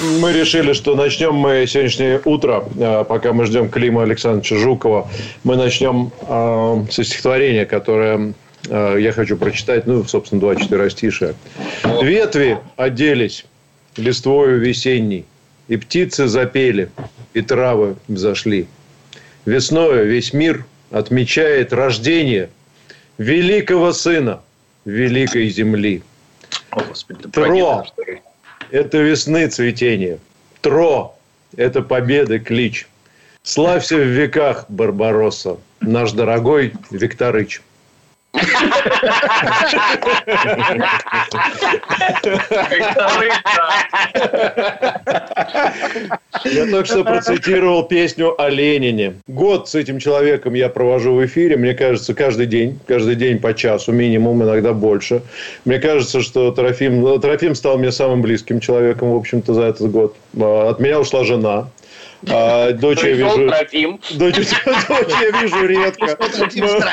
Мы решили, что начнем мы сегодняшнее утро, э, пока мы ждем Клима Александровича Жукова, мы начнем э, со стихотворения, которое э, я хочу прочитать, ну, собственно, два четверостишия. Ветви оделись листвою весенней, и птицы запели, и травы взошли. Весною весь мир отмечает рождение великого сына великой земли. О, Господи, Тро – это весны цветение. Тро – это победы клич. Славься в веках, Барбаросса, наш дорогой Викторыч. Я только что процитировал песню о Ленине. Год с этим человеком я провожу в эфире. Мне кажется, каждый день, каждый день по часу, минимум, иногда больше. Мне кажется, что Трофим, Трофим стал мне самым близким человеком, в общем-то, за этот год. От меня ушла жена. А, дочь я вижу... Дочь, дочь я вижу редко.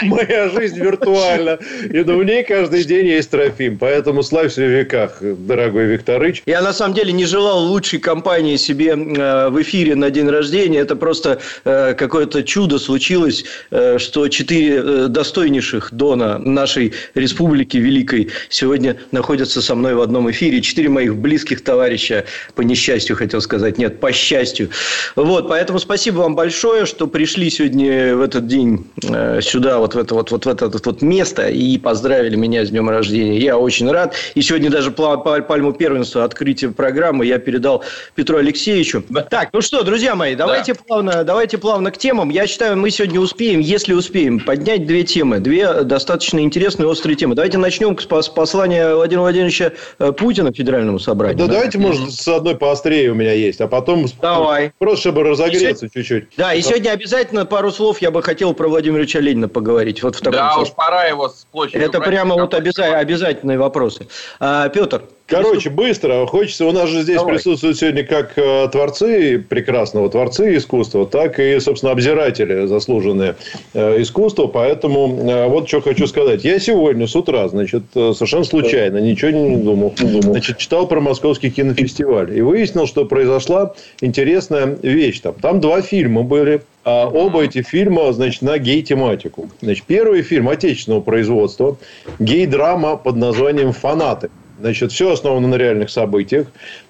Моя жизнь виртуальна. И в ней каждый день есть Трофим. Поэтому славься в веках, дорогой Викторыч. Я на самом деле не желал лучшей компании себе э, в эфире на день рождения. Это просто э, какое-то чудо случилось, э, что четыре достойнейших Дона нашей республики великой сегодня находятся со мной в одном эфире. Четыре моих близких товарища, по несчастью хотел сказать, нет, по счастью, вот, поэтому спасибо вам большое, что пришли сегодня в этот день э, сюда, вот в это вот, вот в это вот место и поздравили меня с днем рождения. Я очень рад. И сегодня даже пальму первенства открытия программы я передал Петру Алексеевичу. Так, ну что, друзья мои, давайте да. плавно, давайте плавно к темам. Я считаю, мы сегодня успеем, если успеем, поднять две темы, две достаточно интересные, острые темы. Давайте начнем с послания Владимира Владимировича э, Путина Федеральному собранию. Да, да? давайте, может, с одной поострее у меня есть, а потом Давай. Просто чтобы разогреться чуть-чуть. Да, и сегодня обязательно пару слов я бы хотел про Владимира Ильича Ленина поговорить. Вот в таком да, уж пора его с площади Это прямо вот обяза- обязательные вопросы. А, Петр, Короче, быстро. Хочется, у нас же здесь Давай. присутствуют сегодня как э, творцы прекрасного, творцы искусства, так и, собственно, обзиратели заслуженные э, искусства. Поэтому э, вот что хочу сказать. Я сегодня с утра, значит, совершенно случайно, ничего не думал, значит, читал про Московский кинофестиваль. И выяснил, что произошла интересная вещь там. Там два фильма были. А оба эти фильма, значит, на гей-тематику. Значит, первый фильм отечественного производства. Гей-драма под названием «Фанаты». Значит, все основано на реальных событиях.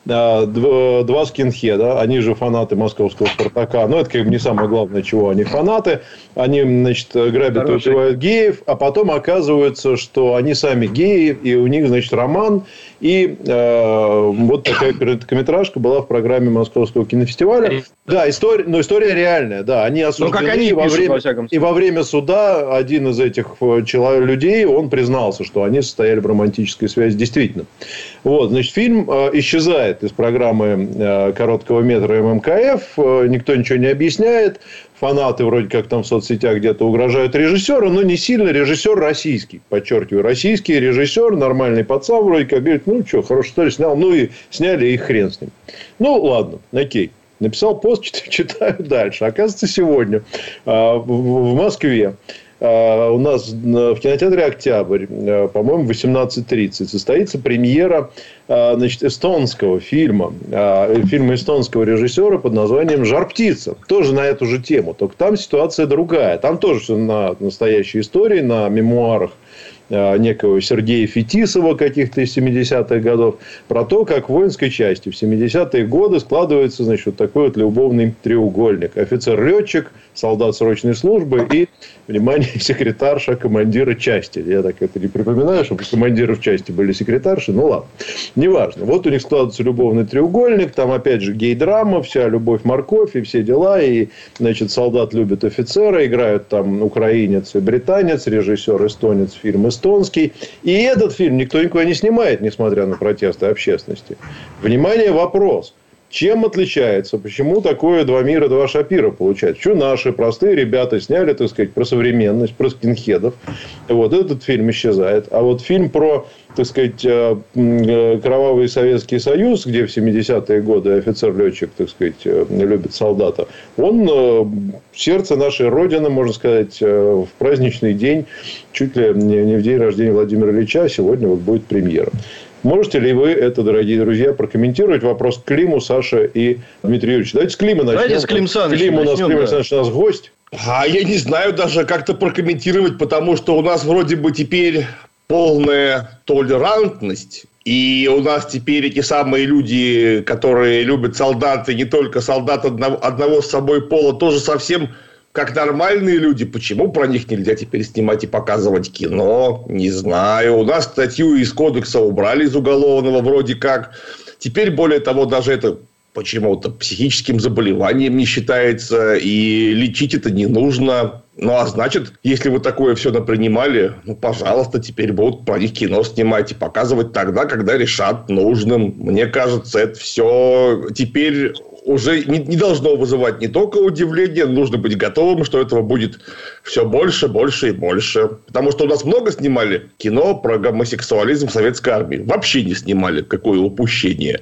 Два скинхеда, они же фанаты московского «Спартака». Но это как бы не самое главное, чего они фанаты. Они, значит, грабят и убивают геев, а потом оказывается, что они сами геи, и у них, значит, роман. И э, вот такая короткометражка была в программе Московского кинофестиваля. Да, история, но история реальная, да. Они осуждены. Ну, как они во время, во всяком И во время суда один из этих э, человек, людей, он признался, что они состояли в романтической связи действительно. Вот, значит, фильм э, исчезает из программы э, короткого метра ММКФ. Э, никто ничего не объясняет фанаты вроде как там в соцсетях где-то угрожают режиссеру, но не сильно. Режиссер российский, подчеркиваю, российский режиссер, нормальный пацан вроде как говорит, ну что, хорошо, что ли, снял, ну и сняли, и хрен с ним. Ну, ладно, окей. Написал пост, читаю дальше. Оказывается, сегодня а, в Москве у нас в кинотеатре «Октябрь», а, по-моему, 18.30 состоится премьера а, значит, эстонского фильма. Фильма эстонского режиссера под названием «Жар птица». Тоже на эту же тему. Только там ситуация другая. Там тоже на настоящей истории, на мемуарах некого Сергея Фетисова каких-то из 70-х годов, про то, как в воинской части в 70-е годы складывается значит, вот такой вот любовный треугольник. Офицер-летчик, солдат срочной службы и, внимание, секретарша командира части. Я так это не припоминаю, чтобы командиры в части были секретарши. Ну, ладно. Неважно. Вот у них складывается любовный треугольник. Там, опять же, гей-драма, вся любовь, морковь и все дела. И, значит, солдат любит офицера. Играют там украинец и британец, режиссер эстонец, фильм эстонский. И этот фильм никто никуда не снимает, несмотря на протесты общественности. Внимание, вопрос. Чем отличается? Почему такое два мира, два шапира получается? Что наши простые ребята сняли, так сказать, про современность, про скинхедов. Вот этот фильм исчезает. А вот фильм про, так сказать, э, э, кровавый Советский Союз, где в 70-е годы офицер-летчик, так сказать, э, любит солдата, он сердце нашей Родины, можно сказать, в праздничный день, чуть ли не в день рождения Владимира Ильича, сегодня вот будет премьера. Можете ли вы это, дорогие друзья, прокомментировать? Вопрос к Климу, Саше и Дмитрию Юрьевичу. Давайте с Клима начнем. Давайте с Клим Санычем Клим у нас, начнем, Клим да. у нас гость. А я не знаю даже как-то прокомментировать, потому что у нас вроде бы теперь полная толерантность. И у нас теперь эти самые люди, которые любят солдаты, не только солдат одного, одного с собой пола, тоже совсем как нормальные люди, почему про них нельзя теперь снимать и показывать кино? Не знаю. У нас статью из кодекса убрали из уголовного вроде как. Теперь, более того, даже это почему-то психическим заболеванием не считается, и лечить это не нужно. Ну, а значит, если вы такое все напринимали, ну, пожалуйста, теперь будут про них кино снимать и показывать тогда, когда решат нужным. Мне кажется, это все теперь уже не, не должно вызывать не только удивление, нужно быть готовым, что этого будет все больше, больше и больше. Потому что у нас много снимали кино про гомосексуализм в советской армии. Вообще не снимали. Какое упущение.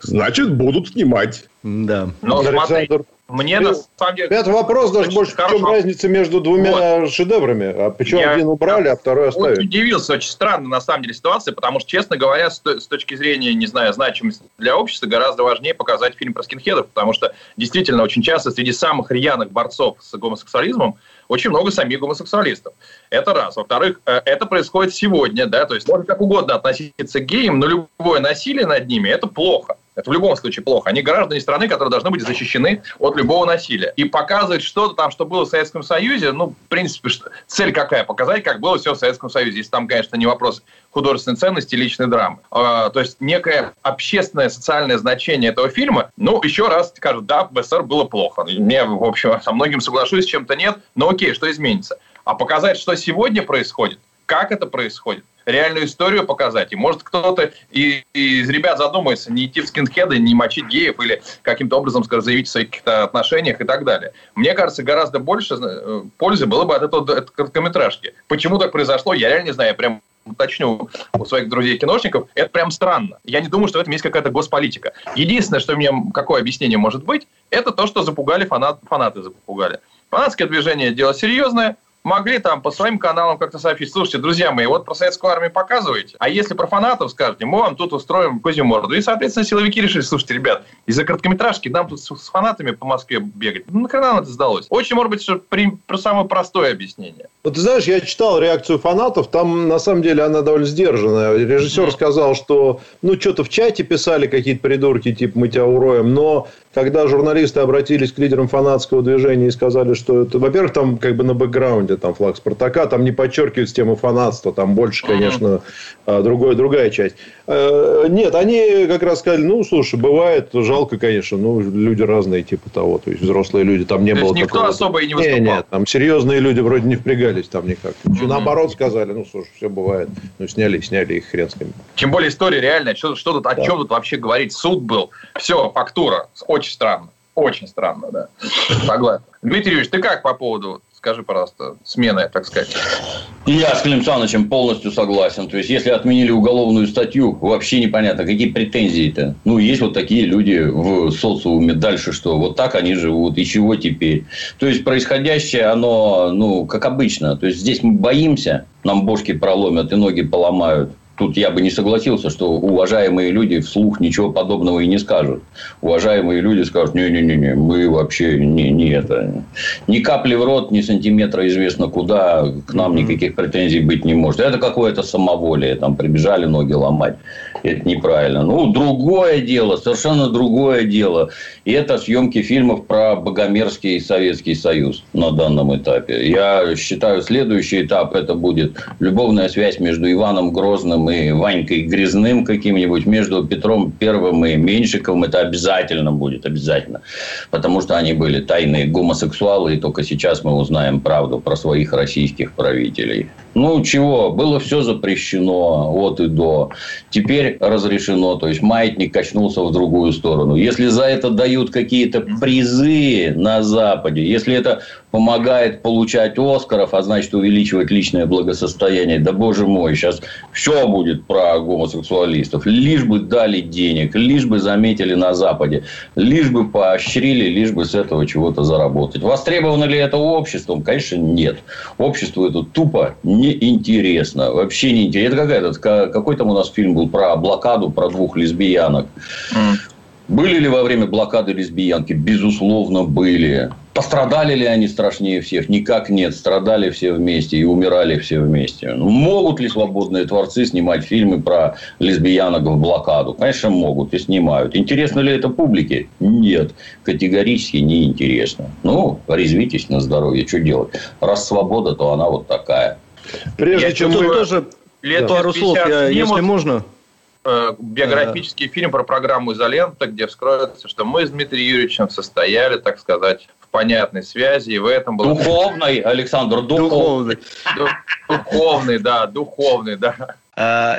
Значит, будут снимать. Да. Но смотри, мне на самом деле... Это вопрос даже больше, в чем разница между двумя вот. шедеврами? А почему Я... один убрали, а второй оставили? Очень удивился, очень странно на самом деле ситуация, потому что, честно говоря, с, с точки зрения, не знаю, значимости для общества, гораздо важнее показать фильм про скинхедов, потому что действительно очень часто среди самых рьяных борцов с гомосексуализмом очень много самих гомосексуалистов. Это раз. Во-вторых, э, это происходит сегодня, да, то есть можно как угодно относиться к геям, но любое насилие над ними – это плохо. Это в любом случае плохо. Они граждане страны, которые должны быть защищены от любого насилия. И показывать что-то там, что было в Советском Союзе, ну, в принципе, цель какая? Показать, как было все в Советском Союзе. Если там, конечно, не вопрос художественной ценности, личной драмы. А, то есть некое общественное, социальное значение этого фильма, ну, еще раз скажут, да, в СССР было плохо. Мне, в общем, со многим соглашусь, с чем-то нет, но окей, что изменится? А показать, что сегодня происходит, как это происходит, реальную историю показать. И может кто-то из ребят задумается не идти в скинхеды, не мочить геев или каким-то образом, скажем, заявить о своих каких-то отношениях и так далее. Мне кажется, гораздо больше э, пользы было бы от этого от короткометражки. Почему так произошло, я реально не знаю. Я прям уточню у своих друзей-киношников, это прям странно. Я не думаю, что в этом есть какая-то госполитика. Единственное, что мне, какое объяснение может быть, это то, что запугали фанат, фанаты запугали. Фанатское движение – дело серьезное, могли там по своим каналам как-то сообщить, слушайте, друзья мои, вот про советскую армию показываете, а если про фанатов скажете, мы вам тут устроим козью морду. И, соответственно, силовики решили, слушайте, ребят, из-за короткометражки нам тут с фанатами по Москве бегать. Ну, нахрена нам это сдалось? Очень, может быть, что при, про самое простое объяснение. Вот ты знаешь, я читал реакцию фанатов, там, на самом деле, она довольно сдержанная. Режиссер mm-hmm. сказал, что, ну, что-то в чате писали какие-то придурки, типа, мы тебя уроем, но когда журналисты обратились к лидерам фанатского движения и сказали, что это, во-первых, там как бы на бэкграунде там флаг Спартака, там не подчеркивается тема фанатства, там больше, конечно, mm-hmm. другой, другая часть. Э, нет, они как раз сказали, ну, слушай, бывает, жалко, конечно, ну, люди разные типа того, то есть взрослые люди, там не то было никто такого... особо и не выступал. Нет, нет, там серьезные люди вроде не впрягались там никак. Mm-hmm. Наоборот сказали, ну, слушай, все бывает. Ну, сняли, сняли их хрен с ними. Тем более история реальная, что, что тут, о чем тут вообще говорить? Суд был, все, фактура, очень очень странно. Очень странно, да. Согласен. Дмитрий Юрьевич, ты как по поводу, скажи, пожалуйста, смены, так сказать? Я с Клим Санычем полностью согласен. То есть, если отменили уголовную статью, вообще непонятно, какие претензии-то. Ну, есть вот такие люди в социуме. Дальше что? Вот так они живут. И чего теперь? То есть, происходящее, оно, ну, как обычно. То есть, здесь мы боимся, нам бошки проломят и ноги поломают тут я бы не согласился, что уважаемые люди вслух ничего подобного и не скажут. Уважаемые люди скажут, не-не-не, мы вообще не, не это. Ни капли в рот, ни сантиметра известно куда, к нам никаких претензий быть не может. Это какое-то самоволие, там прибежали ноги ломать. Это неправильно. Ну, другое дело, совершенно другое дело. И это съемки фильмов про Богомерзкий Советский Союз на данном этапе. Я считаю, следующий этап это будет любовная связь между Иваном Грозным Лениным и Ванькой Грязным каким-нибудь, между Петром Первым и Меньшиковым, это обязательно будет, обязательно. Потому что они были тайные гомосексуалы, и только сейчас мы узнаем правду про своих российских правителей. Ну, чего, было все запрещено от и до. Теперь разрешено. То есть, маятник качнулся в другую сторону. Если за это дают какие-то призы на Западе, если это помогает получать Оскаров, а значит увеличивать личное благосостояние. Да боже мой, сейчас все будет про гомосексуалистов. Лишь бы дали денег, лишь бы заметили на Западе, лишь бы поощрили, лишь бы с этого чего-то заработать. Востребовано ли это обществом? Конечно, нет. Обществу это тупо неинтересно. Вообще не интересно. Это какая-то, какой там у нас фильм был про блокаду, про двух лесбиянок. Mm. Были ли во время блокады лесбиянки? Безусловно, были. Пострадали ли они страшнее всех? Никак нет. Страдали все вместе и умирали все вместе. Ну, могут ли свободные творцы снимать фильмы про лесбиянок в блокаду? Конечно, могут и снимают. Интересно ли это публике? Нет. Категорически неинтересно. Ну, резвитесь на здоровье. Что делать? Раз свобода, то она вот такая. Прежде я чем мы... тоже лет пару слов, я, если можно. Э, биографический фильм про программу «Изолента», где вскроется, что мы с Дмитрием Юрьевичем состояли, так сказать, в понятной связи, и в этом был... Духовный, Александр, духовный. Духовный, да, духовный, да.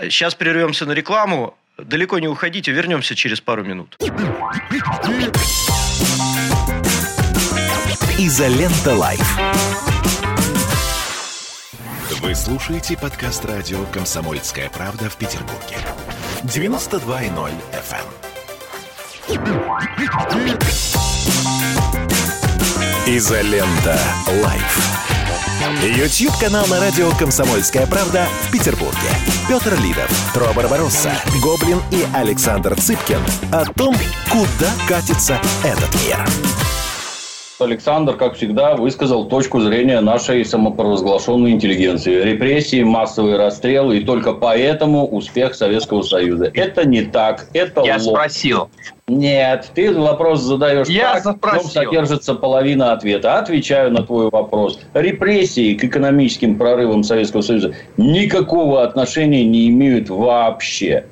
Сейчас э, прервемся на рекламу. Далеко не уходите, вернемся через пару минут. Изолента Live. Вы слушаете подкаст радио «Комсомольская правда» в Петербурге. 92.0 FM. Изолента. Live. Ютьюб канал на радио «Комсомольская правда» в Петербурге. Петр Лидов, Тро Барбаросса, Гоблин и Александр Цыпкин о том, куда катится этот мир. Александр, как всегда, высказал точку зрения нашей самопровозглашенной интеллигенции. Репрессии, массовые расстрелы, и только поэтому успех Советского Союза. Это не так, это Я ложь. спросил. Нет, ты вопрос задаешь Я так, в нем содержится половина ответа. Отвечаю на твой вопрос. Репрессии к экономическим прорывам Советского Союза никакого отношения не имеют вообще.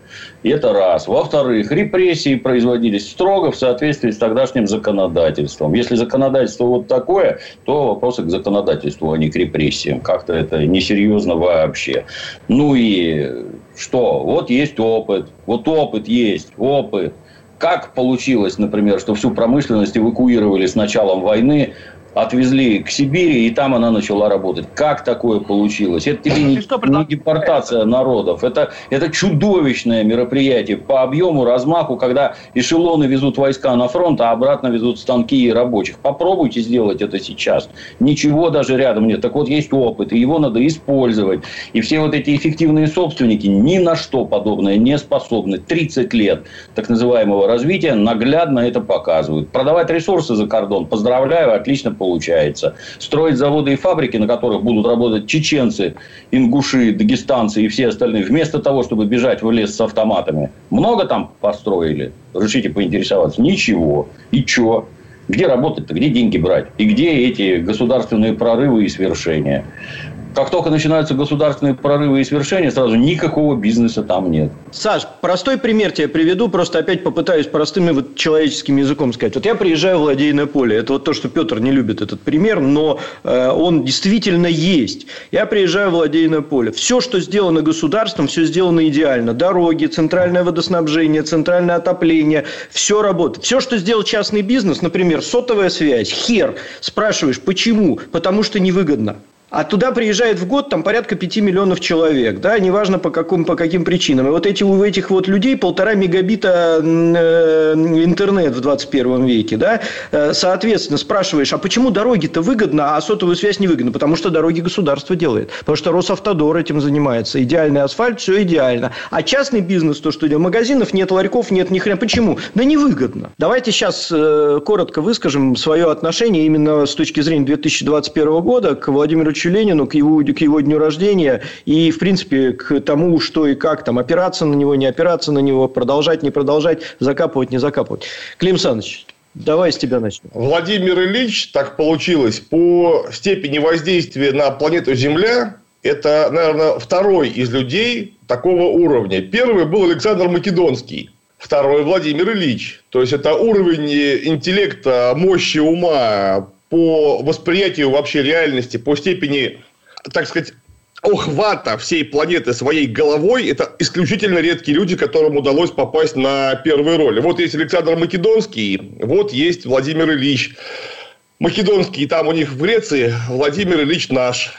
Это раз. Во-вторых, репрессии производились строго в соответствии с тогдашним законодательством. Если законодательство вот такое, то вопросы к законодательству, а не к репрессиям. Как-то это несерьезно вообще. Ну и что? Вот есть опыт. Вот опыт есть. Опыт. Как получилось, например, что всю промышленность эвакуировали с началом войны, отвезли к Сибири, и там она начала работать. Как такое получилось? Это тебе не, не депортация народов. Это, это чудовищное мероприятие по объему, размаху, когда эшелоны везут войска на фронт, а обратно везут станки и рабочих. Попробуйте сделать это сейчас. Ничего даже рядом нет. Так вот, есть опыт, и его надо использовать. И все вот эти эффективные собственники ни на что подобное не способны. 30 лет так называемого развития наглядно это показывают. Продавать ресурсы за кордон, поздравляю, отлично получается. Строить заводы и фабрики, на которых будут работать чеченцы, ингуши, дагестанцы и все остальные, вместо того, чтобы бежать в лес с автоматами. Много там построили? Решите поинтересоваться. Ничего. И чё? Где работать-то? Где деньги брать? И где эти государственные прорывы и свершения? Как только начинаются государственные прорывы и свершения, сразу никакого бизнеса там нет. Саш, простой пример тебе приведу, просто опять попытаюсь простым вот человеческим языком сказать. Вот я приезжаю в Ладейное поле. Это вот то, что Петр не любит этот пример, но э, он действительно есть. Я приезжаю в Ладейное поле. Все, что сделано государством, все сделано идеально. Дороги, центральное водоснабжение, центральное отопление. Все работает. Все, что сделал частный бизнес, например, сотовая связь, хер. Спрашиваешь, почему? Потому что невыгодно. А туда приезжает в год там порядка 5 миллионов человек, да, неважно по, каким, по каким причинам. И вот эти, у этих вот людей полтора мегабита э, интернет в 21 веке, да, э, соответственно, спрашиваешь, а почему дороги-то выгодно, а сотовую связь не выгодно? Потому что дороги государство делает, потому что Росавтодор этим занимается, идеальный асфальт, все идеально. А частный бизнес, то, что делает, магазинов нет, ларьков нет, ни хрена. Почему? Да невыгодно. Давайте сейчас э, коротко выскажем свое отношение именно с точки зрения 2021 года к Владимиру товарищу Ленину, к его, к его дню рождения и, в принципе, к тому, что и как там опираться на него, не опираться на него, продолжать, не продолжать, закапывать, не закапывать. Клим Саныч, Давай с тебя начнем. Владимир Ильич, так получилось, по степени воздействия на планету Земля это, наверное, второй из людей такого уровня. Первый был Александр Македонский. Второй Владимир Ильич. То есть, это уровень интеллекта, мощи ума по восприятию вообще реальности, по степени, так сказать, охвата всей планеты своей головой, это исключительно редкие люди, которым удалось попасть на первые роли. Вот есть Александр Македонский, вот есть Владимир Ильич. Македонский там у них в Греции, Владимир Ильич наш.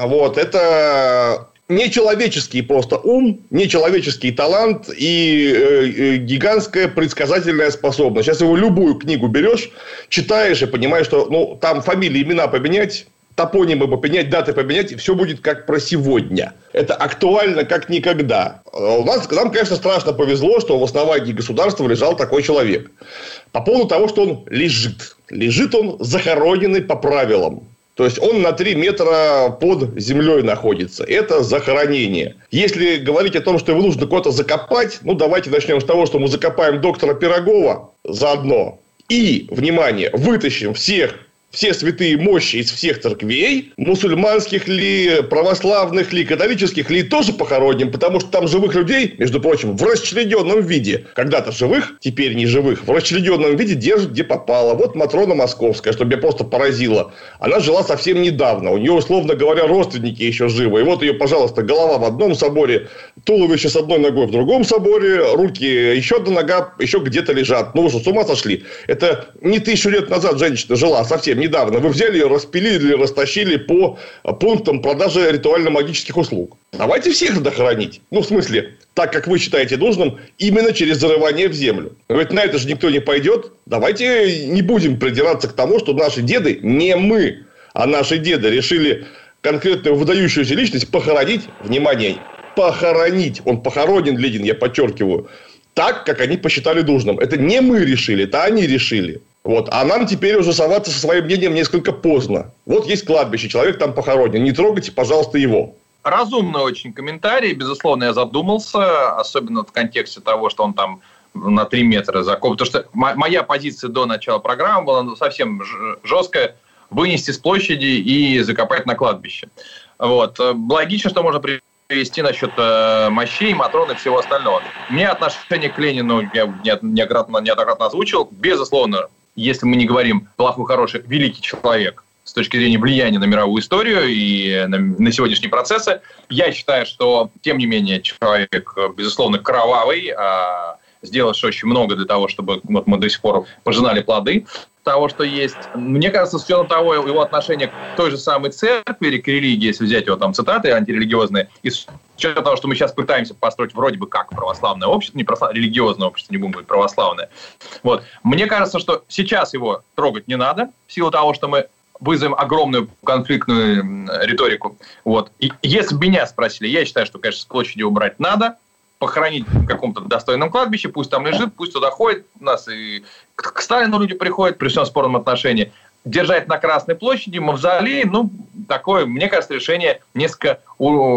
Вот, это нечеловеческий просто ум, нечеловеческий талант и э, э, гигантская предсказательная способность. Сейчас его любую книгу берешь, читаешь и понимаешь, что ну, там фамилии, имена поменять, топонимы поменять, даты поменять, и все будет как про сегодня. Это актуально как никогда. А у нас, нам, конечно, страшно повезло, что в основании государства лежал такой человек. По поводу того, что он лежит. Лежит он захороненный по правилам. То есть он на 3 метра под землей находится. Это захоронение. Если говорить о том, что его нужно куда-то закопать, ну давайте начнем с того, что мы закопаем доктора Пирогова заодно. И, внимание, вытащим всех все святые мощи из всех церквей, мусульманских ли, православных ли, католических ли, тоже похороним, потому что там живых людей, между прочим, в расчлененном виде, когда-то живых, теперь не живых, в расчлененном виде держат где попало. Вот Матрона Московская, что меня просто поразило. Она жила совсем недавно, у нее, условно говоря, родственники еще живы. И вот ее, пожалуйста, голова в одном соборе, туловище с одной ногой в другом соборе, руки, еще одна нога еще где-то лежат. Ну, вы что, с ума сошли? Это не тысячу лет назад женщина жила, совсем недавно. Вы взяли ее, распилили, растащили по пунктам продажи ритуально-магических услуг. Давайте всех надо хоронить. Ну, в смысле, так, как вы считаете нужным, именно через зарывание в землю. Ведь на это же никто не пойдет. Давайте не будем придираться к тому, что наши деды, не мы, а наши деды решили конкретную выдающуюся личность похоронить, внимание, похоронить, он похоронен, Ленин, я подчеркиваю, так, как они посчитали нужным. Это не мы решили, это они решили. Вот. А нам теперь уже соваться со своим мнением несколько поздно. Вот есть кладбище, человек там похоронен. Не трогайте, пожалуйста, его. Разумный очень комментарий. Безусловно, я задумался, особенно в контексте того, что он там на 3 метра закоп. Потому что моя позиция до начала программы была ну, совсем жесткая. Вынести с площади и закопать на кладбище. Вот. Логично, что можно привести насчет э, мощей, матрон и всего остального. Мне отношение к Ленину, я неоднократно, неоднократно озвучил, безусловно, если мы не говорим плохой, хороший, великий человек с точки зрения влияния на мировую историю и на, на сегодняшние процессы. Я считаю, что, тем не менее, человек, безусловно, кровавый, а сделавший очень много для того, чтобы вот мы до сих пор пожинали плоды того, что есть. Мне кажется, с учетом того его отношения к той же самой церкви или к религии, если взять его там цитаты антирелигиозные, и с учетом того, что мы сейчас пытаемся построить вроде бы как православное общество, не православ... религиозное общество, не будем говорить православное. Вот. Мне кажется, что сейчас его трогать не надо, в силу того, что мы вызовем огромную конфликтную риторику. Вот. И если бы меня спросили, я считаю, что, конечно, с площади убрать надо, похоронить в каком-то достойном кладбище, пусть там лежит, пусть туда ходит, нас и к Сталину люди приходят при всем спорном отношении. Держать на Красной площади мавзолей, ну, такое, мне кажется, решение несколько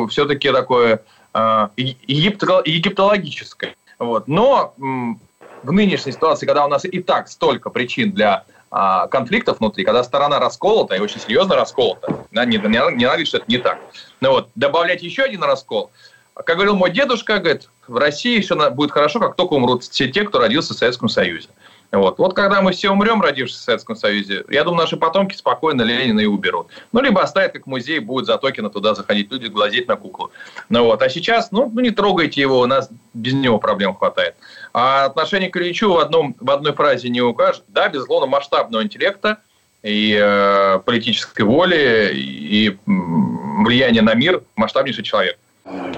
все-таки такое э, египтологическое. Вот. Но в нынешней ситуации, когда у нас и так столько причин для а, конфликтов внутри, когда сторона расколота, и очень серьезно расколота, да, не, не, не надо что это не так. Но вот добавлять еще один раскол – как говорил мой дедушка, говорит, в России все будет хорошо, как только умрут все те, кто родился в Советском Союзе. Вот. вот когда мы все умрем, родившись в Советском Союзе, я думаю, наши потомки спокойно Ленина и уберут. Ну, либо оставят как музей, будет за токена туда заходить люди, глазеть на куклу. Ну, вот. А сейчас, ну, ну, не трогайте его, у нас без него проблем хватает. А отношение к Ильичу в, одном, в одной фразе не укажет. Да, безусловно, масштабного интеллекта и э, политической воли, и влияния на мир масштабнейший человек.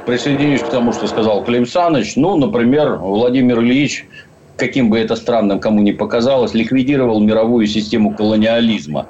Присоединюсь к тому, что сказал Клим Саныч. Ну, например, Владимир Ильич, каким бы это странным кому ни показалось, ликвидировал мировую систему колониализма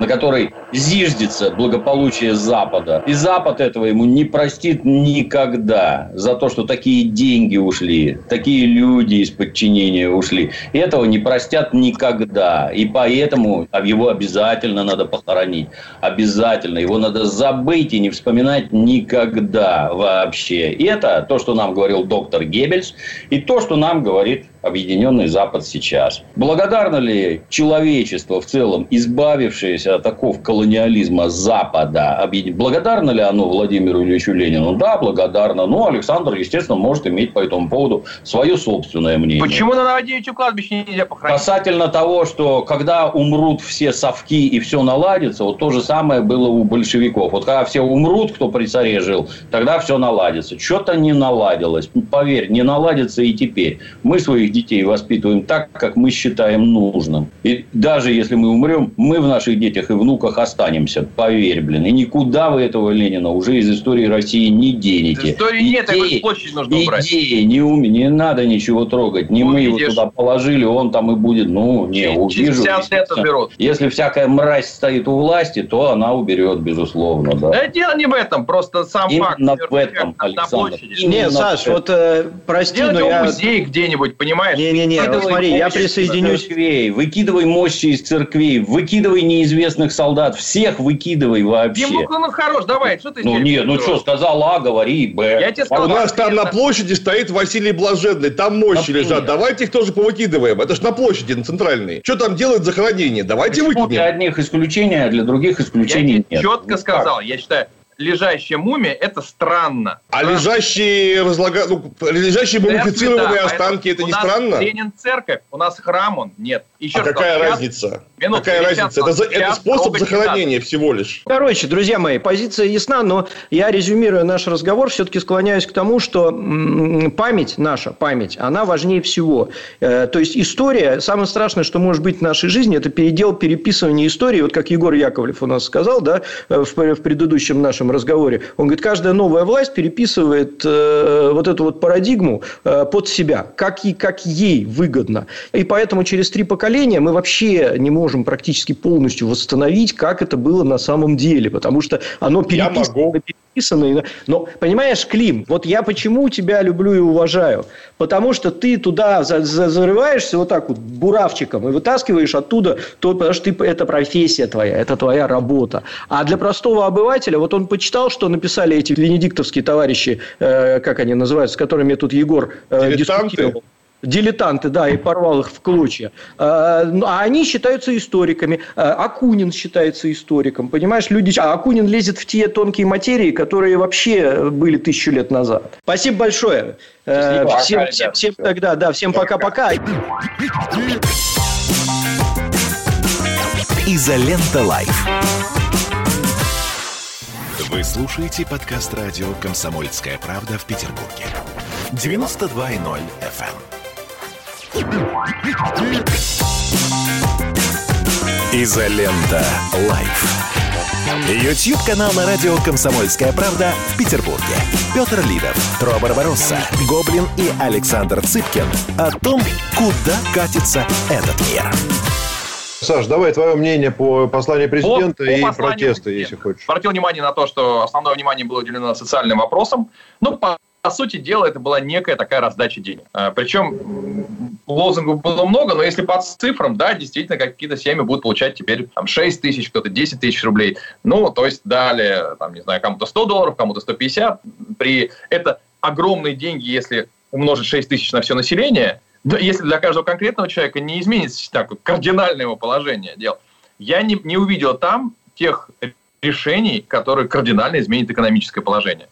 на которой зиждется благополучие Запада. И Запад этого ему не простит никогда за то, что такие деньги ушли, такие люди из подчинения ушли. Этого не простят никогда. И поэтому его обязательно надо похоронить. Обязательно. Его надо забыть и не вспоминать никогда вообще. Это то, что нам говорил доктор Геббельс, и то, что нам говорит Объединенный Запад сейчас. Благодарно ли человечество в целом, избавившееся от оков колониализма, Запада. Благодарно ли оно Владимиру Ильичу Ленину? Да, благодарно. Но Александр, естественно, может иметь по этому поводу свое собственное мнение. Почему на Новодевичьем кладбище нельзя похоронить? Касательно того, что когда умрут все совки и все наладится, вот то же самое было у большевиков. Вот когда все умрут, кто при царе жил, тогда все наладится. Что-то не наладилось. Поверь, не наладится и теперь. Мы своих детей воспитываем так, как мы считаем нужным. И даже если мы умрем, мы в наших детях и внуках останемся. Поверь, блин. И никуда вы этого Ленина уже из истории России не денете. Истории нет, Идеи- такой площадь нужно убрать. Идеи, не, ум- не надо ничего трогать. Не мы его туда положили, он там и будет. Ну, не, Через увижу. 50 лет естественно. уберут. Если всякая мразь стоит у власти, то она уберет, безусловно. Да. Да дело не в этом, просто сам факт. Именно в мертвых этом, на- на Александр. площади. Не, в Саш, вот э, прости, Сделать но его я... музей где-нибудь, понимаешь? Не-не-не, вот смотри, я присоединюсь. Церквей, выкидывай мощи из церквей, выкидывай неизвестных солдат, всех выкидывай вообще. Ему ну хорош, давай, что ты Ну нет, ну что, сказал А, говори Б. Я тебе А сказал, у нас там на площади стоит Василий Блаженный, там мощи Например. лежат. Давайте их тоже повыкидываем. Это ж на площади, на центральной. Что там делают захоронение? Давайте Почему для выкинем. одних исключения, а для других Я исключений тебе нет. четко Ну, сказал, я считаю, лежащая мумия – это странно. А Странно. лежащие, разлага... ну, лежащие мумифицированные Да, останки, это не нас странно? Ленин церковь, у нас храм он, нет. Еще А раз какая сказал, разница? минутку, какая разница? Это, за- это способ захоронения всего лишь. Короче, друзья мои, позиция ясна, но я, резюмируя наш разговор, все-таки склоняюсь к тому, что память наша, память, она важнее всего. Э, То есть, история, самое страшное, что может быть в нашей жизни, это передел переписывания истории, вот как Егор Яковлев у нас сказал, да, э, в предыдущем нашем разговоре. Он говорит, каждая новая власть переписывает э, вот эту вот парадигму э, под себя, как, и, как ей выгодно. И поэтому через три поколения мы вообще не можем практически полностью восстановить, как это было на самом деле, потому что оно Я переписано, могу. Переписано. и- Но, понимаешь, Клим, вот я почему тебя люблю и уважаю? Потому что ты туда за- за- зарываешься вот так вот буравчиком и вытаскиваешь оттуда, то, потому что ты, это профессия твоя, это твоя работа. А для простого обывателя, вот он почитал, что написали эти венедиктовские товарищи, э, как они называются, с которыми тут Егор э, дискутировал. Дилетанты, да, и порвал их в клочья. А ну, а они считаются историками. А Акунин считается историком. Понимаешь, люди... А Акунин лезет в те тонкие материи, которые вообще были тысячу лет назад. Спасибо большое. Э, Спасибо. Всем, Пока, всем, всем тогда, да, всем пока-пока. Изолента Live. Вы слушаете подкаст радио «Комсомольская правда» в Петербурге. 92.0 FM. Изолента Live. Ютьюб-канал на радио «Комсомольская правда» в Петербурге. Петр Лидов, Тро Барбаросса, Гоблин и Александр Цыпкин о том, куда катится этот мир. Саш, давай твое мнение по посланию президента по и посланию протесты, президента. если хочешь. Обратил внимание на то, что основное внимание было уделено социальным вопросам. Ну, по, по сути дела, это была некая такая раздача денег. А, Причем лозунгов было много, но если по цифрам, да, действительно, какие-то семьи будут получать теперь там, 6 тысяч, кто-то 10 тысяч рублей. Ну, то есть дали, там, не знаю, кому-то 100 долларов, кому-то 150. При... Это огромные деньги, если умножить 6 тысяч на все население, если для каждого конкретного человека не изменится так кардинальное его положение дел. Я не, не увидел там тех решений, которые кардинально изменят экономическое положение,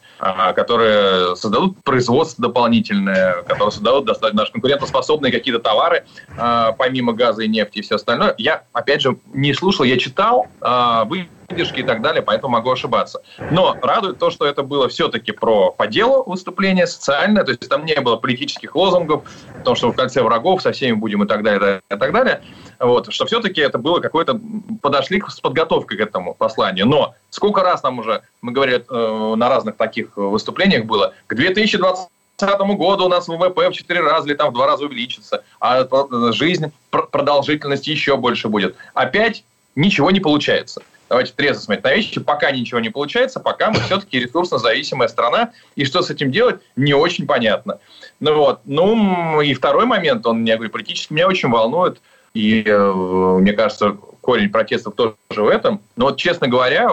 которые создадут производство дополнительное, которые создадут достаточно даже конкурентоспособные какие-то товары, а, помимо газа и нефти и все остальное. Я, опять же, не слушал, я читал а, выдержки и так далее, поэтому могу ошибаться. Но радует то, что это было все-таки про по делу выступление, социальное, то есть там не было политических лозунгов, потому что в кольце врагов со всеми будем и так далее, и так далее. Вот, что все-таки это было какое-то... Подошли с подготовкой к этому посланию. Но сколько раз нам уже, мы говорили э, на разных таких выступлениях было, к 2020 2030 году у нас ВВП в 4 раза или там в 2 раза увеличится, а жизнь, продолжительность еще больше будет. Опять ничего не получается. Давайте трезво смотреть на вещи. Пока ничего не получается, пока мы все-таки ресурсно зависимая страна, и что с этим делать, не очень понятно. Ну вот. Ну и второй момент, он, я говорю, политически меня очень волнует, и э, мне кажется, корень протестов тоже в этом. Но вот, честно говоря,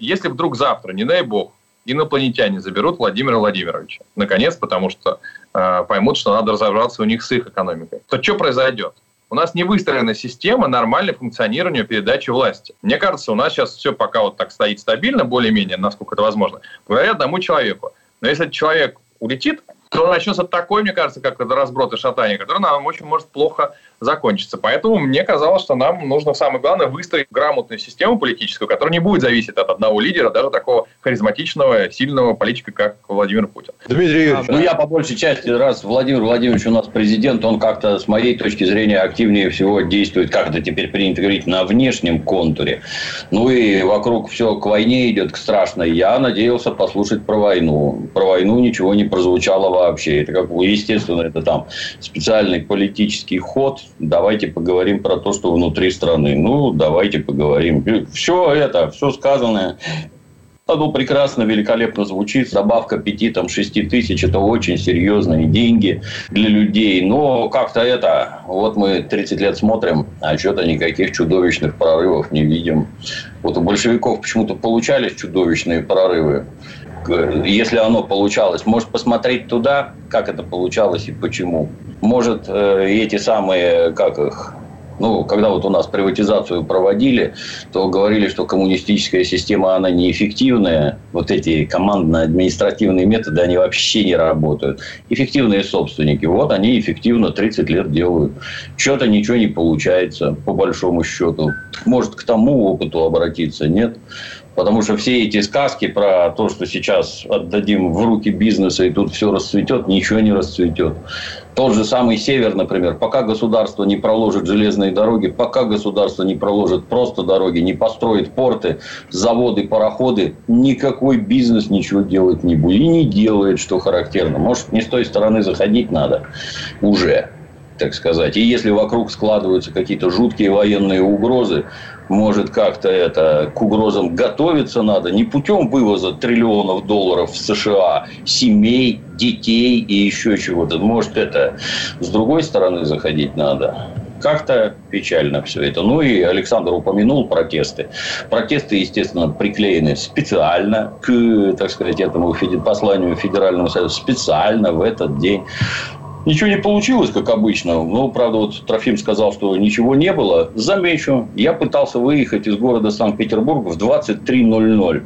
если вдруг завтра, не дай бог, инопланетяне заберут Владимира Владимировича, наконец, потому что э, поймут, что надо разобраться у них с их экономикой, то что произойдет? у нас не выстроена система нормальной функционирования передачи власти. Мне кажется, у нас сейчас все пока вот так стоит стабильно, более-менее, насколько это возможно, благодаря одному человеку. Но если этот человек улетит, то начнется такой, мне кажется, как разброд и шатание, который нам очень может плохо закончиться. Поэтому мне казалось, что нам нужно самое главное выстроить грамотную систему политическую, которая не будет зависеть от одного лидера, даже такого харизматичного, сильного политика, как Владимир Путин. Дмитрий Юрьевич. Ну, я по большей части, раз Владимир Владимирович у нас президент, он как-то, с моей точки зрения, активнее всего действует, как это теперь принято говорить, на внешнем контуре. Ну, и вокруг все к войне идет, к страшной. Я надеялся послушать про войну. Про войну ничего не прозвучало вообще. Это как, естественно, это там специальный политический ход, давайте поговорим про то, что внутри страны. Ну, давайте поговорим. Все это, все сказанное, оно прекрасно, великолепно звучит. Добавка 5 там, 6 тысяч – это очень серьезные деньги для людей. Но как-то это... Вот мы 30 лет смотрим, а что-то никаких чудовищных прорывов не видим. Вот у большевиков почему-то получались чудовищные прорывы если оно получалось, может посмотреть туда, как это получалось и почему. Может, э, эти самые, как их, ну, когда вот у нас приватизацию проводили, то говорили, что коммунистическая система, она неэффективная. Вот эти командно-административные методы, они вообще не работают. Эффективные собственники, вот они эффективно 30 лет делают. Что-то ничего не получается, по большому счету. Может, к тому опыту обратиться, нет? Потому что все эти сказки про то, что сейчас отдадим в руки бизнеса и тут все расцветет, ничего не расцветет. Тот же самый север, например, пока государство не проложит железные дороги, пока государство не проложит просто дороги, не построит порты, заводы, пароходы, никакой бизнес ничего делать не будет. И не делает, что характерно. Может, не с той стороны заходить надо уже так сказать. И если вокруг складываются какие-то жуткие военные угрозы, может как-то это к угрозам готовиться надо не путем вывоза триллионов долларов в США, семей, детей и еще чего-то. Может это с другой стороны заходить надо. Как-то печально все это. Ну и Александр упомянул протесты. Протесты, естественно, приклеены специально к, так сказать, этому посланию Федерального Союза, специально в этот день. Ничего не получилось, как обычно. Ну, правда, вот Трофим сказал, что ничего не было. Замечу, я пытался выехать из города Санкт-Петербург в 23.00.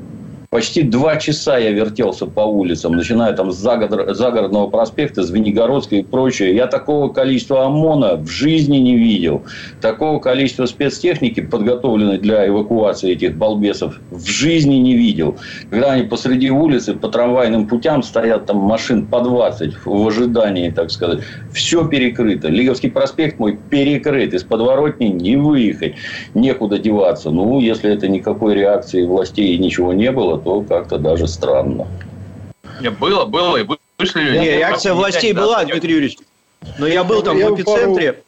Почти два часа я вертелся по улицам, начиная там с загородного проспекта, Звенигородской и прочее. Я такого количества ОМОНа в жизни не видел. Такого количества спецтехники, подготовленной для эвакуации этих балбесов, в жизни не видел. Когда они посреди улицы по трамвайным путям стоят там машин по 20 в ожидании, так сказать. Все перекрыто. Лиговский проспект мой перекрыт. Из подворотни не выехать. Некуда деваться. Ну, если это никакой реакции властей и ничего не было, то как-то даже странно. Не, было, было, и вышли... Не, реакция властей была, Дмитрий Юрьевич. Но я был там я в эпицентре.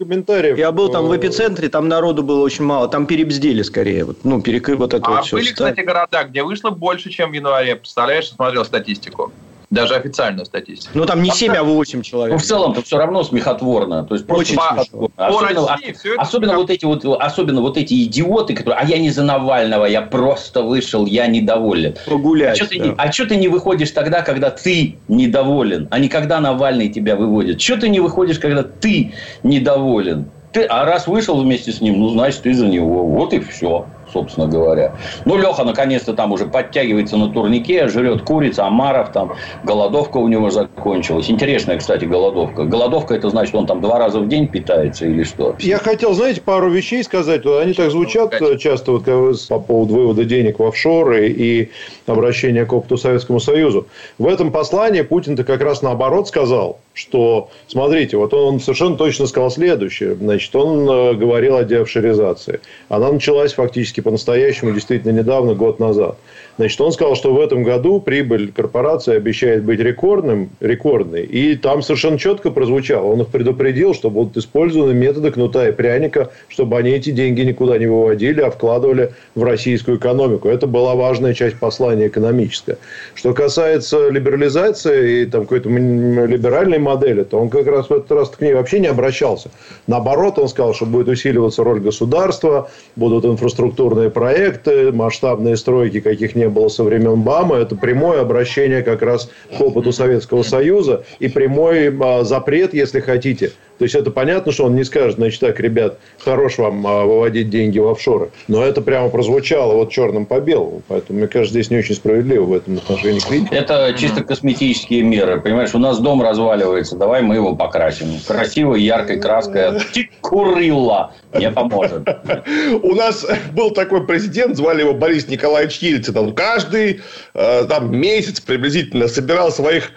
Я был там в эпицентре, там народу было очень мало. Там перебздели скорее. Вот, ну, перекры вот это а вот все. были, кстати, города, где вышло больше, чем в январе. Представляешь, смотрел статистику. Даже официальную статистику. Ну, там не 7, а 8 человек. Ну, в целом-то все равно смехотворно. То есть, просто Очень смехотворно. Особенно, России, особенно, вот эти вот, особенно вот эти идиоты, которые, а я не за Навального, я просто вышел, я недоволен. Погулять. А что ты, да. а ты не выходишь тогда, когда ты недоволен, а не когда Навальный тебя выводит? Что ты не выходишь, когда ты недоволен? Ты, а раз вышел вместе с ним, ну, значит, ты за него. Вот и все собственно говоря. Ну, Леха наконец-то там уже подтягивается на турнике, жрет курица, омаров, там голодовка у него закончилась. Интересная, кстати, голодовка. Голодовка это значит, он там два раза в день питается или что? Я хотел, знаете, пару вещей сказать. Они так звучат часто вот, по поводу вывода денег в офшоры и обращения к опыту Советскому Союзу. В этом послании Путин-то как раз наоборот сказал, что, смотрите, вот он совершенно точно сказал следующее. Значит, он э, говорил о деофшоризации. Она началась фактически по-настоящему действительно недавно, год назад. Значит, он сказал, что в этом году прибыль корпорации обещает быть рекордным, рекордной. И там совершенно четко прозвучало. Он их предупредил, что будут использованы методы кнута и пряника, чтобы они эти деньги никуда не выводили, а вкладывали в российскую экономику. Это была важная часть послания экономическая. Что касается либерализации и там какой-то либеральной модели, то он как раз в этот раз к ней вообще не обращался. Наоборот, он сказал, что будет усиливаться роль государства, будут инфраструктурные проекты, масштабные стройки каких-нибудь не было со времен БАМа. Это прямое обращение как раз к опыту Советского Союза и прямой а, запрет, если хотите, То есть, это понятно, что он не скажет, значит, так, ребят, хорош вам а, выводить деньги в офшоры. Но это прямо прозвучало вот черным по белому. Поэтому, мне кажется, здесь не очень справедливо в этом отношении. Это чисто косметические меры. Понимаешь, у нас дом разваливается, давай мы его покрасим. Красивой, яркой краской Курила не поможет. У нас был такой президент, звали его Борис Николаевич Ельцин. Он каждый э, там, месяц приблизительно собирал своих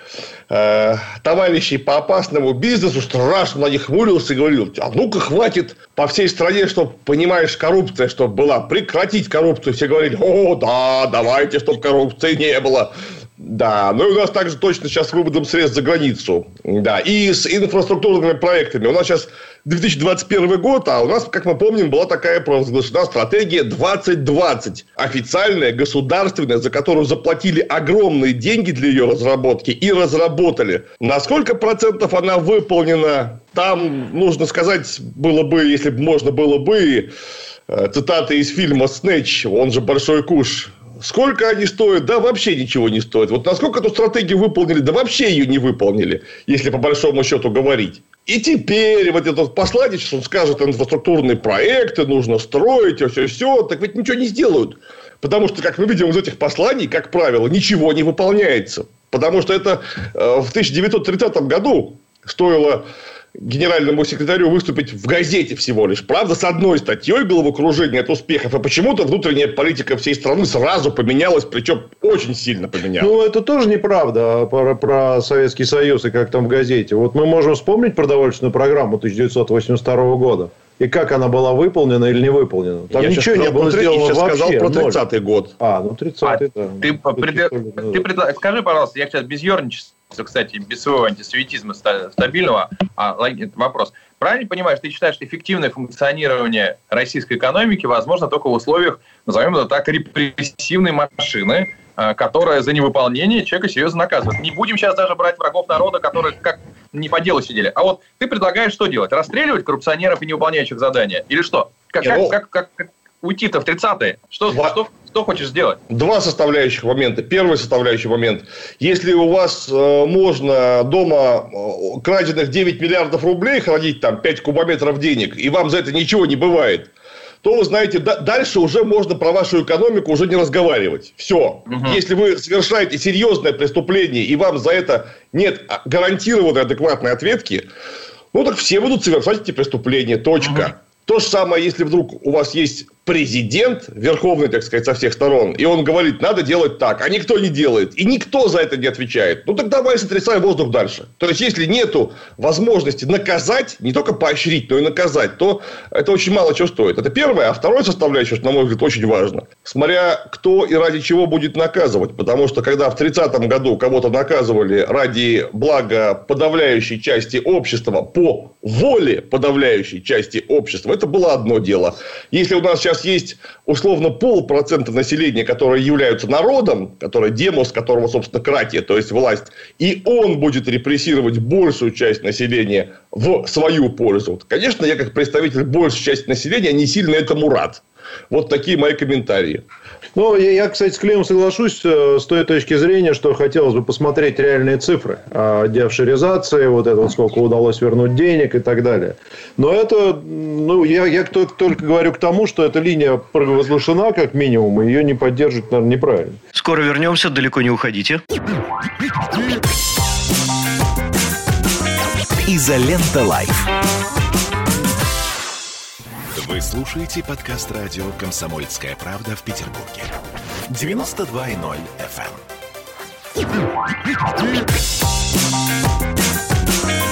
э, товарищей по опасному бизнесу, страшно на них хмурился и говорил, а ну-ка хватит по всей стране, чтобы, понимаешь, коррупция, чтобы была, прекратить коррупцию. Все говорили, о, да, давайте, чтобы коррупции не было. Да, ну и у нас также точно сейчас с выводом средств за границу. Да, и с инфраструктурными проектами. У нас сейчас 2021 год, а у нас, как мы помним, была такая провозглашена стратегия 2020. Официальная, государственная, за которую заплатили огромные деньги для ее разработки и разработали. На сколько процентов она выполнена? Там, нужно сказать, было бы, если бы можно было бы, э, цитаты из фильма «Снэч», он же «Большой куш», Сколько они стоят? Да, вообще ничего не стоит. Вот насколько эту стратегию выполнили? Да, вообще ее не выполнили, если по большому счету говорить. И теперь вот этот посланец, он скажет, инфраструктурные проекты нужно строить, все, все, так ведь ничего не сделают. Потому что, как мы видим из этих посланий, как правило, ничего не выполняется. Потому что это э, в 1930 году стоило генеральному секретарю выступить в газете всего лишь. Правда, с одной статьей головокружения от успехов, а почему-то внутренняя политика всей страны сразу поменялась, причем очень сильно поменялась. Ну, это тоже неправда про, про Советский Союз и как там в газете. Вот мы можем вспомнить продовольственную программу 1982 года. И как она была выполнена или не выполнена. Там я ничего не было сделано я вообще. сказал про 30-й год. А, ну 30-й, а, да. Ты, пред... ты пред... скажи, пожалуйста, я сейчас без ерничества кстати, без своего антисоветизма стабильного, а, вопрос. Правильно понимаешь, ты считаешь, что эффективное функционирование российской экономики возможно только в условиях, назовем это так, репрессивной машины, а, которая за невыполнение человека серьезно наказывает. Не будем сейчас даже брать врагов народа, которые как не по делу сидели. А вот ты предлагаешь что делать? Расстреливать коррупционеров и невыполняющих задания? Или что? Как, как, ну, как, как, как уйти-то в 30-е? Что, что, что хочешь сделать? Два составляющих момента. Первый составляющий момент. Если у вас э, можно дома э, краденных 9 миллиардов рублей хранить там 5 кубометров денег, и вам за это ничего не бывает, то вы знаете, да, дальше уже можно про вашу экономику уже не разговаривать. Все. Угу. Если вы совершаете серьезное преступление, и вам за это нет гарантированной адекватной ответки, ну так все будут совершать эти преступления. Точка. Угу. То же самое, если вдруг у вас есть президент, верховный, так сказать, со всех сторон, и он говорит, надо делать так, а никто не делает, и никто за это не отвечает, ну, так давай сотрясай воздух дальше. То есть, если нету возможности наказать, не только поощрить, но и наказать, то это очень мало чего стоит. Это первое. А второе составляющее, что, на мой взгляд, очень важно, смотря кто и ради чего будет наказывать. Потому что, когда в 30-м году кого-то наказывали ради блага подавляющей части общества по воле подавляющей части общества, это было одно дело. Если у нас сейчас нас есть условно полпроцента населения, которые являются народом, которое демос, которого, собственно, кратия, то есть власть, и он будет репрессировать большую часть населения в свою пользу. Конечно, я как представитель большей части населения не сильно этому рад. Вот такие мои комментарии. Ну, я, кстати, с Клеем соглашусь э, с той точки зрения, что хотелось бы посмотреть реальные цифры о деофшеризации, вот это вот сколько удалось вернуть денег и так далее. Но это, ну, я, я только говорю к тому, что эта линия провозглашена как минимум, и ее не поддерживать, наверное, неправильно. Скоро вернемся, далеко не уходите. Изолента Live. Вы слушаете подкаст радио «Комсомольская правда» в Петербурге. 92.0 FM. Эм.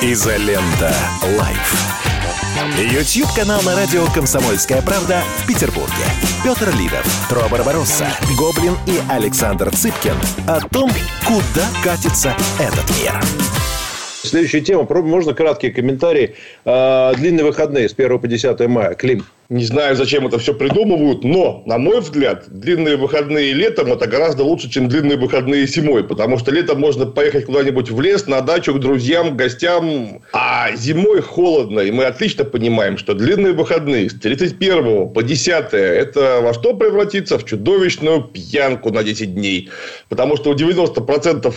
Изолента. Live. Ютьюб-канал на радио «Комсомольская правда» в Петербурге. Петр Лидов, Тро Барбаросса, Гоблин и Александр Цыпкин о том, куда катится этот мир. Следующая тема. Можно краткие комментарии. А, длинные выходные с 1 по 10 мая. Клим. Не знаю, зачем это все придумывают, но, на мой взгляд, длинные выходные летом это гораздо лучше, чем длинные выходные зимой. Потому что летом можно поехать куда-нибудь в лес, на дачу, к друзьям, к гостям. А зимой холодно. И мы отлично понимаем, что длинные выходные с 31 по 10 это во что превратится? В чудовищную пьянку на 10 дней. Потому что у 90%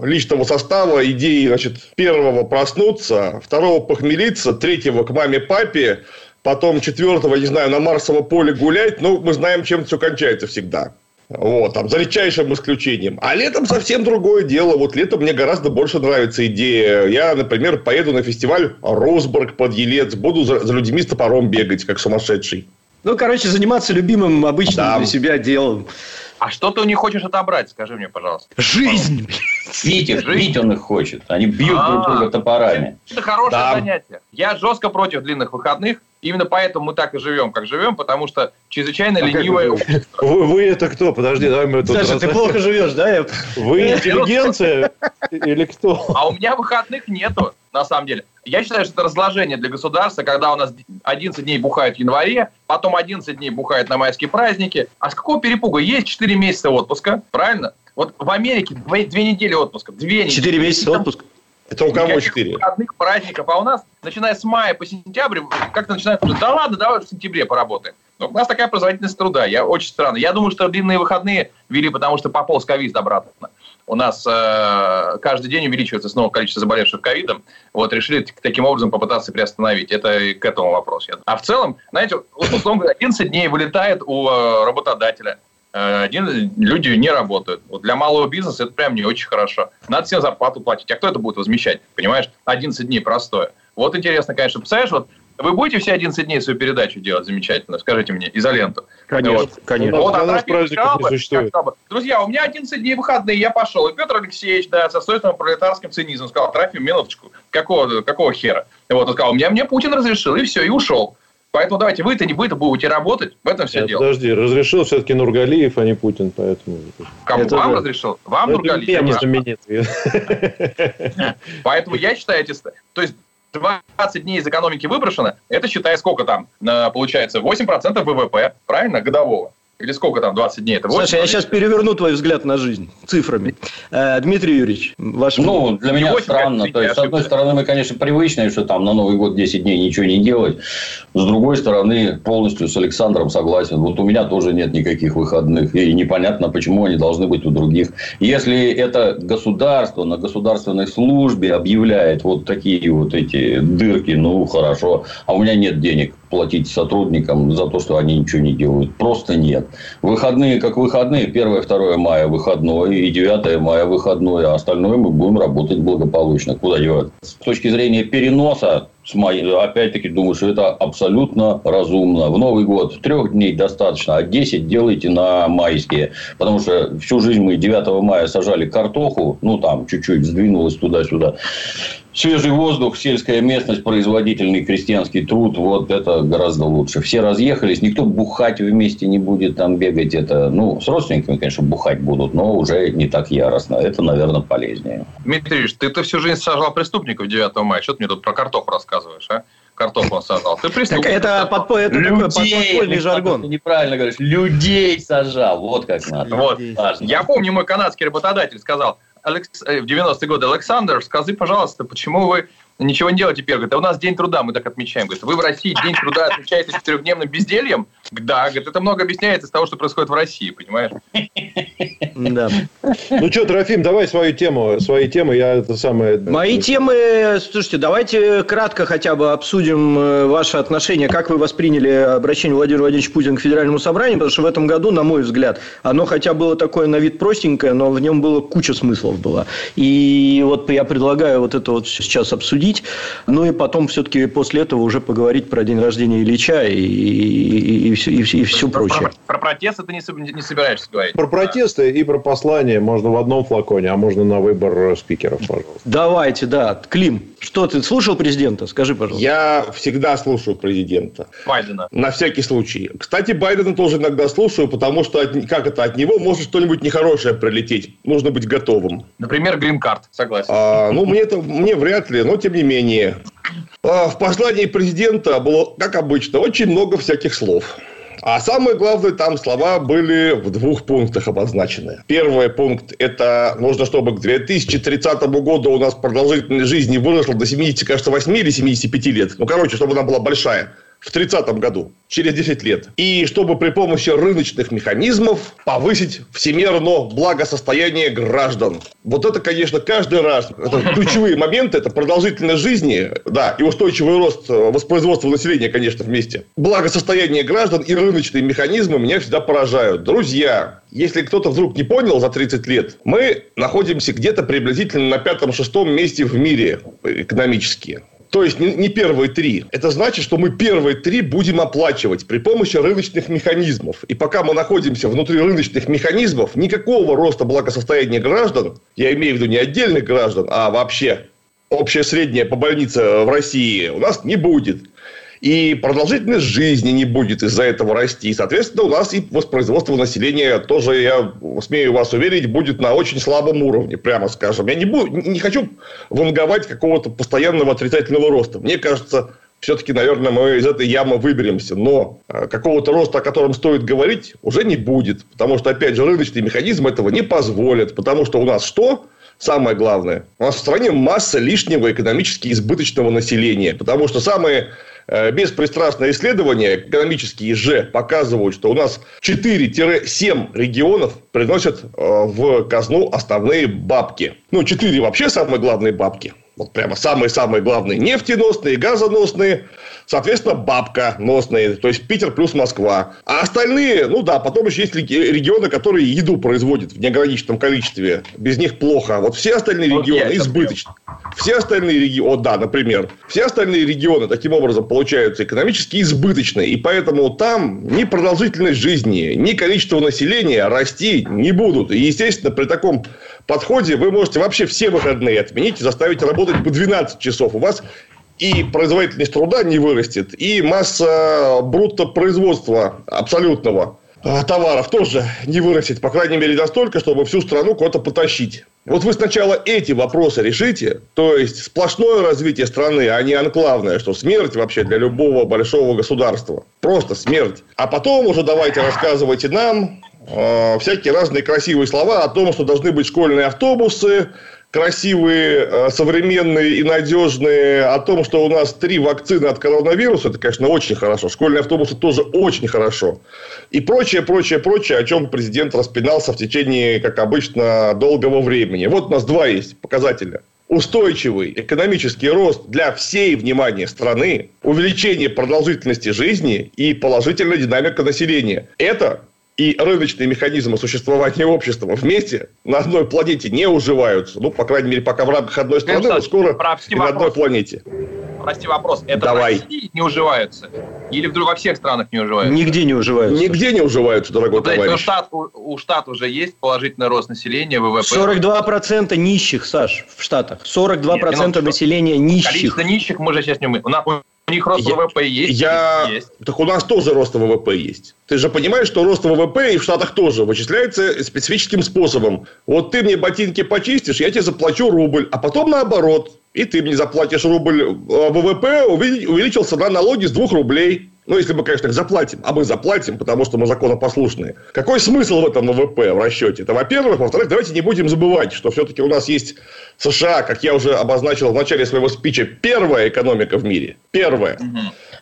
личного состава идеи, значит, первого проснуться, второго похмелиться, третьего к маме-папе, потом четвертого, не знаю, на Марсово поле гулять, ну, мы знаем, чем все кончается всегда. Вот, там, за редчайшим исключением. А летом совсем другое дело. Вот летом мне гораздо больше нравится идея. Я, например, поеду на фестиваль Росбург под Елец, буду за, за людьми с топором бегать, как сумасшедший. Ну, короче, заниматься любимым обычным да. для себя делом. А что ты у них хочешь отобрать, скажи мне, пожалуйста. Жизнь! Их, пить он их хочет. Они бьют друг друга топорами. Это хорошее занятие. Я жестко против длинных выходных. Именно поэтому мы так и живем, как живем, потому что чрезвычайно а ленивое вы, вы это кто? Подожди, давай мы тут... Саша, ты плохо живешь, да? Вы интеллигенция или кто? А у меня выходных нету, на самом деле. Я считаю, что это разложение для государства, когда у нас 11 дней бухают в январе, потом 11 дней бухают на майские праздники. А с какого перепуга? Есть 4 месяца отпуска, правильно? Вот в Америке 2, 2 недели отпуска. 2 недели. 4 месяца отпуска? Это у кого 4? выходных праздников. А у нас, начиная с мая по сентябрь, как-то начинают да ладно, давай в сентябре поработаем. Но у нас такая производительность труда. Я очень странно. Я думаю, что длинные выходные ввели, потому что пополз ковид обратно. У нас э, каждый день увеличивается снова количество заболевших ковидом. Вот решили таким образом попытаться приостановить. Это к этому вопрос. А в целом, знаете, условно говоря, 11 дней вылетает у э, работодателя. Э, один, люди не работают. Вот для малого бизнеса это прям не очень хорошо. Надо всем зарплату платить. А кто это будет возмещать? Понимаешь? 11 дней простое. Вот интересно, конечно. Представляешь, вот вы будете все 11 дней свою передачу делать замечательно? Скажите мне, изоленту. Конечно, вот. конечно. Вот, а нас праздников не существует. Друзья, у меня 11 дней выходные, я пошел. И Петр Алексеевич, да, со свойственным пролетарским цинизмом сказал, Трофим, минуточку, какого, какого хера? Вот, он сказал, у меня, мне Путин разрешил, и все, и ушел. Поэтому давайте вы-то не вы-то будете работать. В этом все Нет, дело. Подожди, разрешил все-таки Нургалиев, а не Путин, поэтому... Кому? Это вам же... разрешил? Вам Это Нургалиев? Не знаменитый. Поэтому я считаю, эти... То есть 20 дней из экономики выброшено, это считай сколько там, получается, 8% ВВП, правильно, годового. Или сколько там, 20 дней? Это 8, Саша, я сейчас переверну твой взгляд на жизнь цифрами. Э, Дмитрий Юрьевич, ваш... Ну, для меня 8, странно. То есть, с одной стороны, мы, конечно, привычные, что там на Новый год 10 дней ничего не делать. С другой стороны, полностью с Александром согласен. Вот у меня тоже нет никаких выходных. И непонятно, почему они должны быть у других. Если это государство на государственной службе объявляет вот такие вот эти дырки, ну, хорошо. А у меня нет денег платить сотрудникам за то, что они ничего не делают. Просто нет. Выходные как выходные. 1-2 мая выходной и 9 мая выходной. А остальное мы будем работать благополучно. Куда девать? С точки зрения переноса опять-таки думаю, что это абсолютно разумно. В Новый год трех дней достаточно, а 10 делайте на майские. Потому что всю жизнь мы 9 мая сажали картоху, ну там чуть-чуть сдвинулось туда-сюда. Свежий воздух, сельская местность, производительный крестьянский труд, вот это гораздо лучше. Все разъехались, никто бухать вместе не будет там бегать. Это, ну, с родственниками, конечно, бухать будут, но уже не так яростно. Это, наверное, полезнее. Дмитрий Ильич, ты-то всю жизнь сажал преступников 9 мая. Что ты мне тут про картоху рассказываешь, а? Картоху он сажал. Ты преступник. Так это, подпо... это людей, такой подпольный жаргон. Ты неправильно говоришь. Людей сажал. Вот как надо. Вот. Я помню, мой канадский работодатель сказал, Э, в 90-е годы, Александр, скажи, пожалуйста, почему вы ничего не делаете теперь? Говорит, а у нас День труда, мы так отмечаем. Говорит, вы в России День труда отмечаете четырехдневным бездельем? Да, говорит, это много объясняется из того, что происходит в России, понимаешь? Да. Ну что, Трофим, давай свою тему, свои темы, я это самое... Мои темы, слушайте, давайте кратко хотя бы обсудим э, ваше отношение, как вы восприняли обращение Владимира Владимировича Путина к Федеральному собранию, потому что в этом году, на мой взгляд, оно хотя было такое на вид простенькое, но в нем было куча смыслов была. И вот я предлагаю вот это вот сейчас обсудить, ну и потом все-таки после этого уже поговорить про день рождения Ильича и, и, и, и, и все про, прочее. Про, про протесты ты не, не собираешься говорить? Про протесты и про послание можно в одном флаконе, а можно на выбор спикеров, пожалуйста. Давайте, да. Клим, что ты слушал президента? Скажи, пожалуйста. Я всегда слушаю президента. Байдена. На всякий случай. Кстати, Байдена тоже иногда слушаю, потому что от, как это от него может что-нибудь нехорошее прилететь. Нужно быть готовым. Например, грин-карт, согласен. А, ну, мне это мне вряд ли, но тем не менее. А, в послании президента было, как обычно, очень много всяких слов. А самое главное, там слова были в двух пунктах обозначены. Первый пункт – это нужно, чтобы к 2030 году у нас продолжительность жизни выросла до 70, кажется, 8 или 75 лет. Ну, короче, чтобы она была большая. В 30 году, через 10 лет. И чтобы при помощи рыночных механизмов повысить всемирно благосостояние граждан. Вот это, конечно, каждый раз. Это ключевые моменты. Это продолжительность жизни, да, и устойчивый рост воспроизводства населения, конечно, вместе. Благосостояние граждан и рыночные механизмы меня всегда поражают. Друзья, если кто-то вдруг не понял за 30 лет, мы находимся где-то приблизительно на пятом-шестом месте в мире экономически. То есть не, первые три. Это значит, что мы первые три будем оплачивать при помощи рыночных механизмов. И пока мы находимся внутри рыночных механизмов, никакого роста благосостояния граждан, я имею в виду не отдельных граждан, а вообще общее среднее по больнице в России у нас не будет и продолжительность жизни не будет из-за этого расти. И, соответственно, у нас и воспроизводство населения тоже, я смею вас уверить, будет на очень слабом уровне, прямо скажем. Я не, буду, не хочу ванговать какого-то постоянного отрицательного роста. Мне кажется, все-таки, наверное, мы из этой ямы выберемся. Но э, какого-то роста, о котором стоит говорить, уже не будет. Потому что, опять же, рыночный механизм этого не позволит. Потому что у нас что? Самое главное. У нас в стране масса лишнего экономически избыточного населения. Потому что самые беспристрастные исследования, экономические же, показывают, что у нас 4-7 регионов приносят э, в казну основные бабки. Ну, 4 вообще самые главные бабки. Вот прямо самые-самые главные нефтеносные, газоносные, соответственно, бабка носные, то есть Питер плюс Москва. А остальные, ну да, потом еще есть регионы, которые еду производят в неограниченном количестве. Без них плохо. Вот все остальные регионы избыточны. Все остальные регионы, да, например, все остальные регионы таким образом получаются экономически избыточные. И поэтому там ни продолжительность жизни, ни количество населения расти не будут. И, естественно, при таком подходе вы можете вообще все выходные отменить и заставить работать по 12 часов. У вас и производительность труда не вырастет, и масса брутто производства абсолютного э, товаров тоже не вырастет, по крайней мере, настолько, чтобы всю страну куда-то потащить. Вот вы сначала эти вопросы решите, то есть сплошное развитие страны, а не анклавное, что смерть вообще для любого большого государства. Просто смерть. А потом уже давайте рассказывайте нам э, всякие разные красивые слова о том, что должны быть школьные автобусы, красивые, э, современные и надежные, о том, что у нас три вакцины от коронавируса, это, конечно, очень хорошо. Школьные автобусы тоже очень хорошо. И прочее, прочее, прочее, о чем президент распинался в течение, как обычно, долгого времени. Вот у нас два есть показателя устойчивый экономический рост для всей, внимания страны, увеличение продолжительности жизни и положительная динамика населения. Это и рыночные механизмы существования общества вместе на одной планете не уживаются. Ну, по крайней мере, пока в рамках одной страны, но скоро и на одной планете. Прости вопрос. Это Давай. в России не уживаются? Или вдруг во всех странах не уживаются? Нигде не уживаются. Нигде не уживаются, дорогой ну, товарищ. У, штат, у, у штата уже есть положительный рост населения, ВВП. 42% нищих, Саш, в Штатах. 42% Нет, населения нищих. Количество нищих мы же сейчас не умеем. У нас, них рост я, ВВП есть? Я... есть. Так у нас тоже рост ВВП есть. Ты же понимаешь, что рост ВВП и в Штатах тоже вычисляется специфическим способом. Вот ты мне ботинки почистишь, я тебе заплачу рубль, а потом наоборот. И ты мне заплатишь рубль, а ВВП увеличился на налоги с 2 рублей. Ну, если мы, конечно, их заплатим. А мы заплатим, потому что мы законопослушные. Какой смысл в этом ВВП в расчете? Это, во-первых. Во-вторых, давайте не будем забывать, что все-таки у нас есть США, как я уже обозначил в начале своего спича, первая экономика в мире. Первая.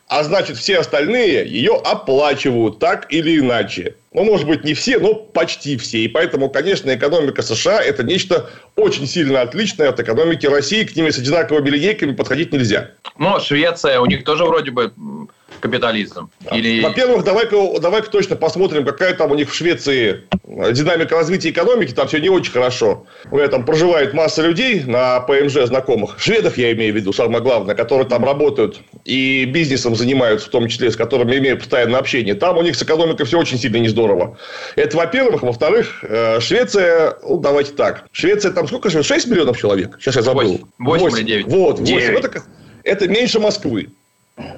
А значит, все остальные ее оплачивают так или иначе. Ну, может быть, не все, но почти все. И поэтому, конечно, экономика США – это нечто очень сильно отличное от экономики России. К ними с одинаковыми линейками подходить нельзя. Ну, Швеция, у них тоже вроде бы капитализм? Или... Во-первых, давай-ка, давай-ка точно посмотрим, какая там у них в Швеции динамика развития экономики. Там все не очень хорошо. У меня там проживает масса людей на ПМЖ знакомых. Шведов я имею в виду, самое главное, которые там работают и бизнесом занимаются, в том числе, с которыми имею постоянное общение. Там у них с экономикой все очень сильно не здорово. Это во-первых. Во-вторых, э, Швеция, ну, давайте так. Швеция там сколько живет? 6 миллионов человек? Сейчас я забыл. 8, 8 или 9. Вот, 8. 9. Это, это меньше Москвы.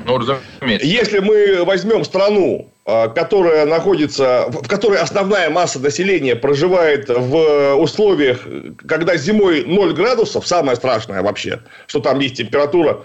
Ну, разумеется. Если мы возьмем страну, а, которая находится, в которой основная масса населения проживает в условиях, когда зимой 0 градусов, самое страшное вообще, что там есть температура,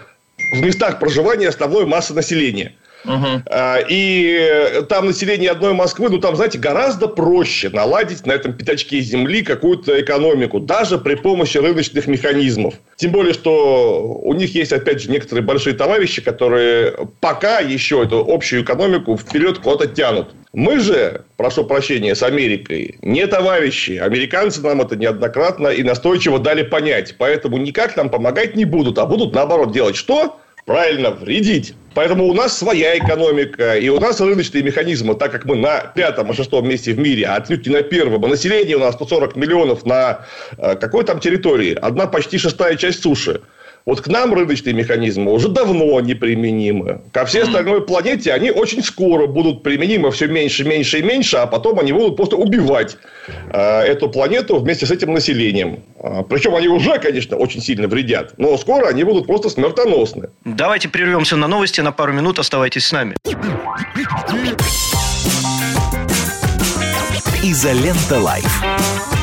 в местах проживания основной массы населения. Угу. И там население одной Москвы, ну там, знаете, гораздо проще наладить на этом пятачке земли какую-то экономику, даже при помощи рыночных механизмов. Тем более, что у них есть, опять же, некоторые большие товарищи, которые пока еще эту общую экономику вперед куда-то тянут. Мы же, прошу прощения, с Америкой не товарищи. Американцы нам это неоднократно и настойчиво дали понять. Поэтому никак нам помогать не будут, а будут наоборот делать что? Правильно, вредить. Поэтому у нас своя экономика, и у нас рыночные механизмы, так как мы на пятом и шестом месте в мире, а отнюдь не на первом, а население у нас 140 миллионов на э, какой там территории? Одна почти шестая часть суши. Вот к нам рыночные механизмы уже давно неприменимы. Ко всей остальной планете они очень скоро будут применимы все меньше, меньше и меньше, а потом они будут просто убивать э, эту планету вместе с этим населением. Э, причем они уже, конечно, очень сильно вредят, но скоро они будут просто смертоносны. Давайте прервемся на новости на пару минут. Оставайтесь с нами. Изолента Live.